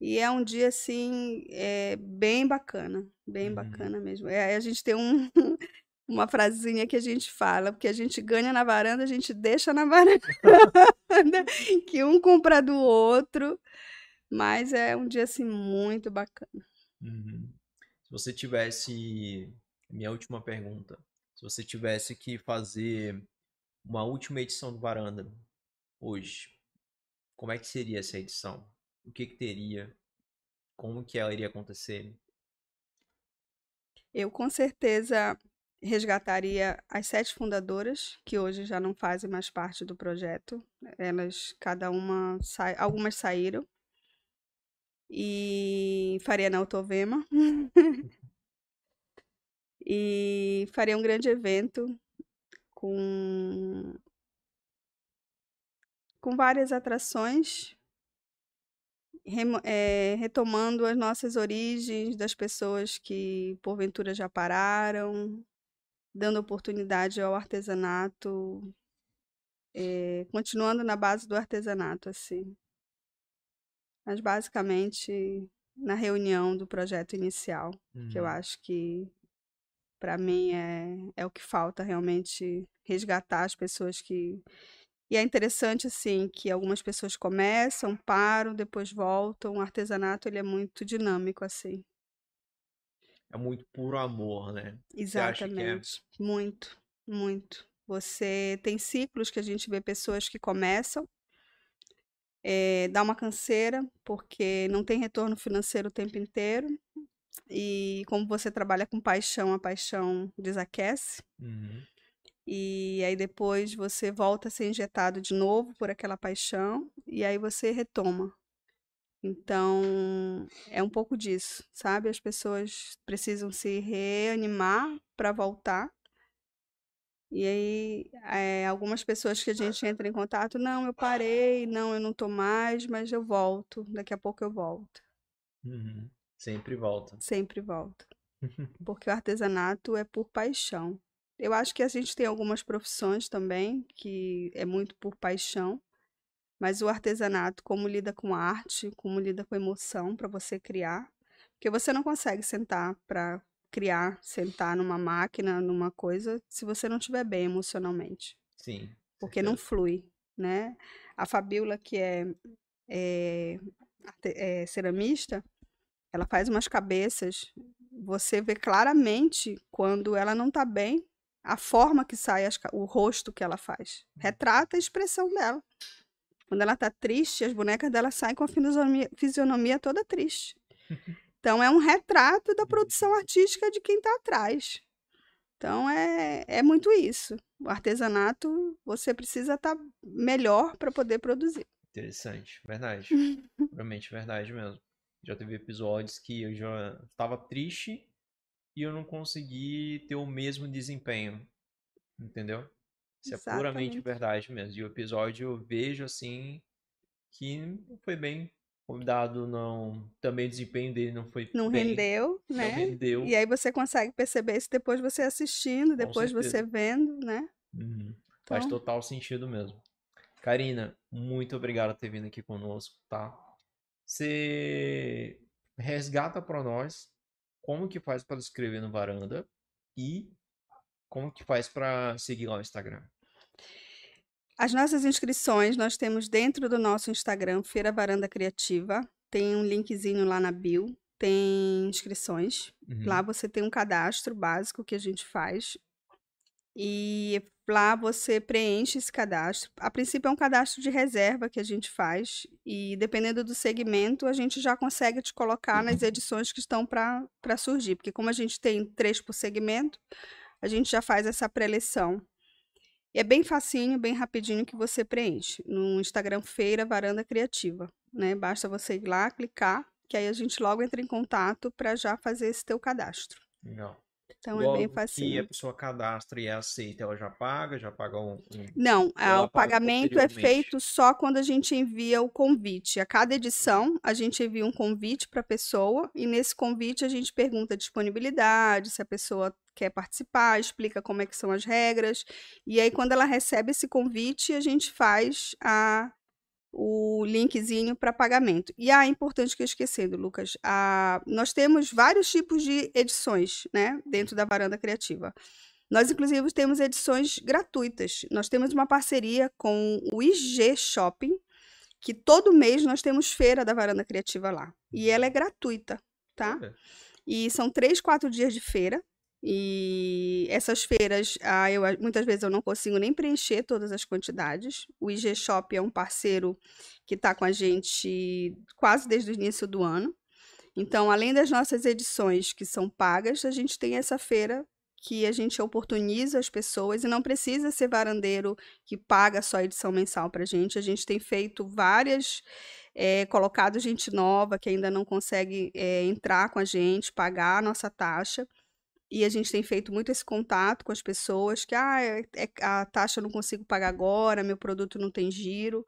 E é um dia, assim, é, bem bacana, bem Uhum. bacana mesmo. É, a gente tem um, [laughs] uma frasinha que a gente fala, porque a gente ganha na varanda, a gente deixa na varanda, [laughs] [laughs] que um compra do outro. Mas é um dia, assim, muito bacana. Uhum. Se você tivesse. Minha última pergunta. Se você tivesse que fazer uma última edição do Varanda hoje, como é que seria essa edição? O que que teria? Como que ela iria acontecer? Eu com certeza resgataria as sete fundadoras, que hoje já não fazem mais parte do projeto. Elas, cada uma, sai, algumas saíram. E faria na Autovema. [laughs] e faria um grande evento com, com várias atrações remo- eh, retomando as nossas origens das pessoas que porventura já pararam, dando oportunidade ao artesanato, eh, continuando na base do artesanato, assim. Mas basicamente na reunião do projeto inicial, que eu Uhum. acho que para mim é, é o que falta realmente resgatar as pessoas que e é interessante, assim, que algumas pessoas começam, param, depois voltam. O artesanato, ele é muito dinâmico, assim. É muito puro amor, né? É? Exatamente. Muito, muito. Você tem ciclos que a gente vê pessoas que começam, eh, dá uma canseira, porque não tem retorno financeiro o tempo inteiro. E como você trabalha com paixão, a paixão desaquece. Uhum. E aí depois você volta a ser injetado de novo por aquela paixão e aí você retoma. Então, é um pouco disso, sabe? As pessoas precisam se reanimar para voltar. E aí, eh, algumas pessoas que a gente entra em contato, não, eu parei, não, eu não tô mais, mas eu volto, daqui a pouco eu volto. Uhum. Sempre volta. Sempre volto. [laughs] Porque o artesanato é por paixão. Eu acho que a gente tem algumas profissões também que é muito por paixão, mas o artesanato, como lida com arte, como lida com emoção para você criar, porque você não consegue sentar para criar, sentar numa máquina, numa coisa, se você não estiver bem emocionalmente. Sim. Porque não flui, né? A Fabiola, que é, é, é ceramista, ela faz umas cabeças, você vê claramente quando ela não tá bem, a forma que sai, as o rosto que ela faz. Retrata a expressão dela. Quando ela tá triste, as bonecas dela saem com a fisionomia, fisionomia toda triste. [laughs] Então, é um retrato da produção artística de quem tá atrás. Então, é, é muito isso. O artesanato, você precisa estar melhor para poder produzir. Interessante, verdade. [laughs] Realmente verdade mesmo. Já teve episódios que eu já estava triste e eu não consegui ter o mesmo desempenho. Entendeu? Isso é puramente Exatamente. verdade mesmo. E o episódio eu vejo assim que foi bem convidado, não. Também o desempenho dele não foi Não bem, rendeu, não né? rendeu. E aí você consegue perceber isso depois você assistindo, depois você vendo, né? Uhum. Faz Então- total sentido mesmo. Karina, muito obrigado por ter vindo aqui conosco, tá? Você resgata para nós como que faz para escrever no Varanda e como que faz para seguir lá no Instagram. As nossas inscrições nós temos dentro do nosso Instagram, Feira Varanda Criativa. Tem um linkzinho lá na bio, tem inscrições. Uhum. Lá você tem um cadastro básico que a gente faz. E lá você preenche esse cadastro. A princípio é um cadastro de reserva que a gente faz. E dependendo do segmento, a gente já consegue te colocar nas edições que estão para surgir. Porque como a gente tem três por segmento, a gente já faz essa preleção. E é bem facinho, bem rapidinho que você preenche. No Instagram Feira Varanda Criativa. Né? Basta você ir lá, clicar, que aí a gente logo entra em contato para já fazer esse teu cadastro. Legal. Então é Logo bem que facinho. a pessoa cadastra e é aceita, ela já paga, já paga um, um- Não, ah, o paga pagamento é feito só quando a gente envia o convite. A cada edição, a gente envia um convite para a pessoa e nesse convite a gente pergunta a disponibilidade, se a pessoa quer participar, explica como é que são as regras. E aí, quando ela recebe esse convite, a gente faz a, o linkzinho para pagamento. E ah, é importante que eu esquecendo, Lucas, a, nós temos vários tipos de edições, né, dentro da Varanda Criativa. Nós, inclusive, temos edições gratuitas. Nós temos uma parceria com o IG Shopping, que todo mês nós temos feira da Varanda Criativa lá. E ela é gratuita, tá? Olha, E são três, quatro dias de feira. E essas feiras, ah, eu, muitas vezes eu não consigo nem preencher todas as quantidades. O IG Shop é um parceiro que está com a gente quase desde o início do ano. Então, além das nossas edições que são pagas, a gente tem essa feira que a gente oportuniza as pessoas e não precisa ser varandeiro que paga só a edição mensal para a gente. A gente tem feito várias, eh, colocado gente nova que ainda não consegue eh, entrar com a gente, pagar a nossa taxa. E a gente tem feito muito esse contato com as pessoas que ah, é- é- a taxa eu não consigo pagar agora, meu produto não tem giro.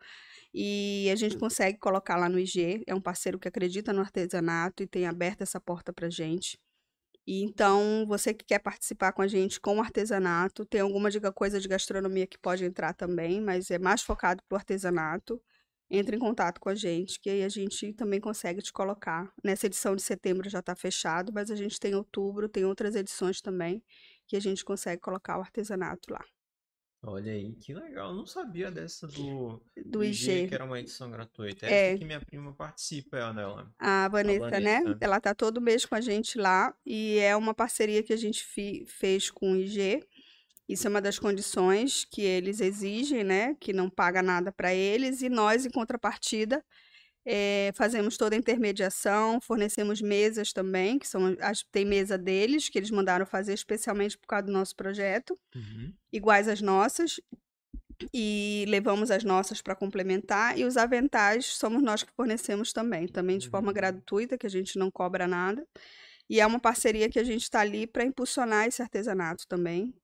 E a gente consegue colocar lá no IG. É um parceiro que acredita no artesanato e tem aberto essa porta para gente. E então, você que quer participar com a gente com o artesanato, tem alguma dica coisa de gastronomia que pode entrar também, mas é mais focado pro artesanato. Entre em contato com a gente, que aí a gente também consegue te colocar. Nessa edição de setembro já está fechado, mas a gente tem outubro, tem outras edições também, que a gente consegue colocar o artesanato lá. olha aí, que legal. Eu não sabia dessa do, Do IG. que era uma edição gratuita. É. Essa que minha prima participa, é dela. A Vanessa, né? Vanessa. Ela tá todo mês com a gente lá e é uma parceria que a gente fez com o IG. Isso é uma das condições que eles exigem, né? Que não paga nada para eles e nós, em contrapartida, eh, fazemos toda a intermediação, fornecemos mesas também, que são as, tem mesa deles que eles mandaram fazer especialmente por causa do nosso projeto Uhum. iguais às nossas e levamos as nossas para complementar e os aventais somos nós que fornecemos também, também de forma Uhum. gratuita, que a gente não cobra nada. E é uma parceria que a gente está ali para impulsionar esse artesanato também.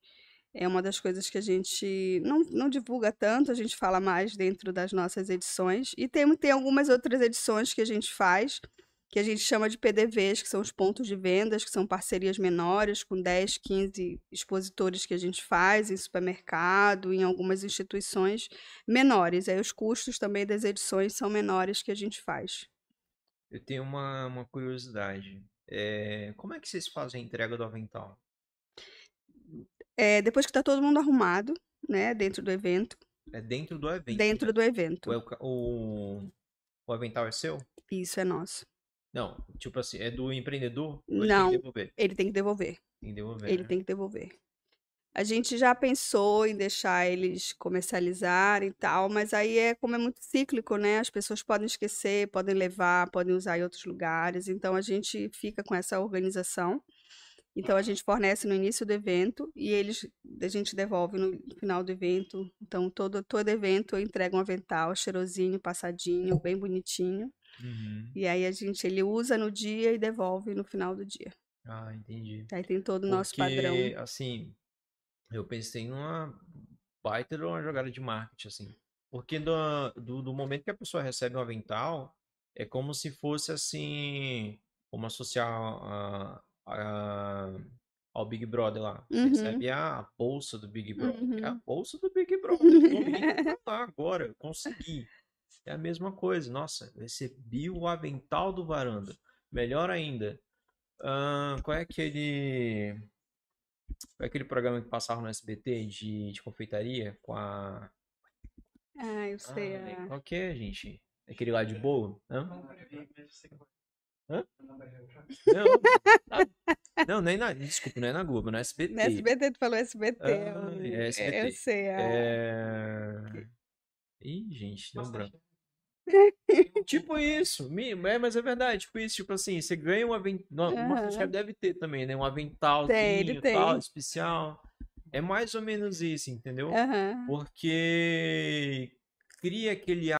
É uma das coisas que a gente não, não divulga tanto, a gente fala mais dentro das nossas edições. E tem, tem algumas outras edições que a gente faz, que a gente chama de PDVs, que são os pontos de vendas, que são parcerias menores, com 10, 15 expositores que a gente faz em supermercado, em algumas instituições menores. Aí os custos também das edições são menores que a gente faz. Eu tenho uma, uma curiosidade. é, como é que vocês fazem a entrega do avental? É, depois que tá todo mundo arrumado, né, dentro do evento, É dentro do evento. dentro né? do evento. O, o o, avental é seu? Isso é nosso. Não, tipo assim, é do empreendedor? Ou ele Não. Tem que devolver. Ele tem que devolver. Tem que devolver. Ele né? tem que devolver. A gente já pensou em deixar eles comercializarem e tal, mas aí é como é muito cíclico, né? As pessoas podem esquecer, podem levar, podem usar em outros lugares. Então a gente fica com essa organização. Então a gente fornece no início do evento e eles a gente devolve no final do evento. Então todo todo evento eu entrego um avental cheirosinho, passadinho, bem bonitinho. Uhum. E aí a gente ele usa no dia e devolve no final do dia. Ah, entendi. Aí tem todo o nosso padrão. Porque, assim, eu pensei numa baita de uma jogada de marketing, assim. Porque do, do, do momento que a pessoa recebe um avental, é como se fosse, assim, como associar a, a- ao Big Brother lá. Você Uhum. recebe a bolsa do Big Brother. É a Uhum. bolsa do Big [laughs] Brother. Pra lá agora, eu consegui. É a mesma coisa. Nossa, recebi o avental do varanda. Melhor ainda. Ah, qual é aquele. Qual é aquele programa que passava no SBT de, de confeitaria com a. Ah, eu sei. Ah. qual que é, gente? Aquele lá de bolo? Hã? Hã? Não, ah, [laughs] não, nem na. Desculpa, não é na Globo, no SBT. No SBT, tu falou SBT. Ah, eu- é SBT. Eu sei. ah. É... Ih, gente, um branco. [laughs] Tipo isso, é, mas é verdade, tipo isso, tipo assim, você ganha um avental, o Aham. Masterchef deve ter também, né, um aventalzinho, Tem, ele tal, tem. especial, é mais ou menos isso, entendeu? Aham. Porque cria aquele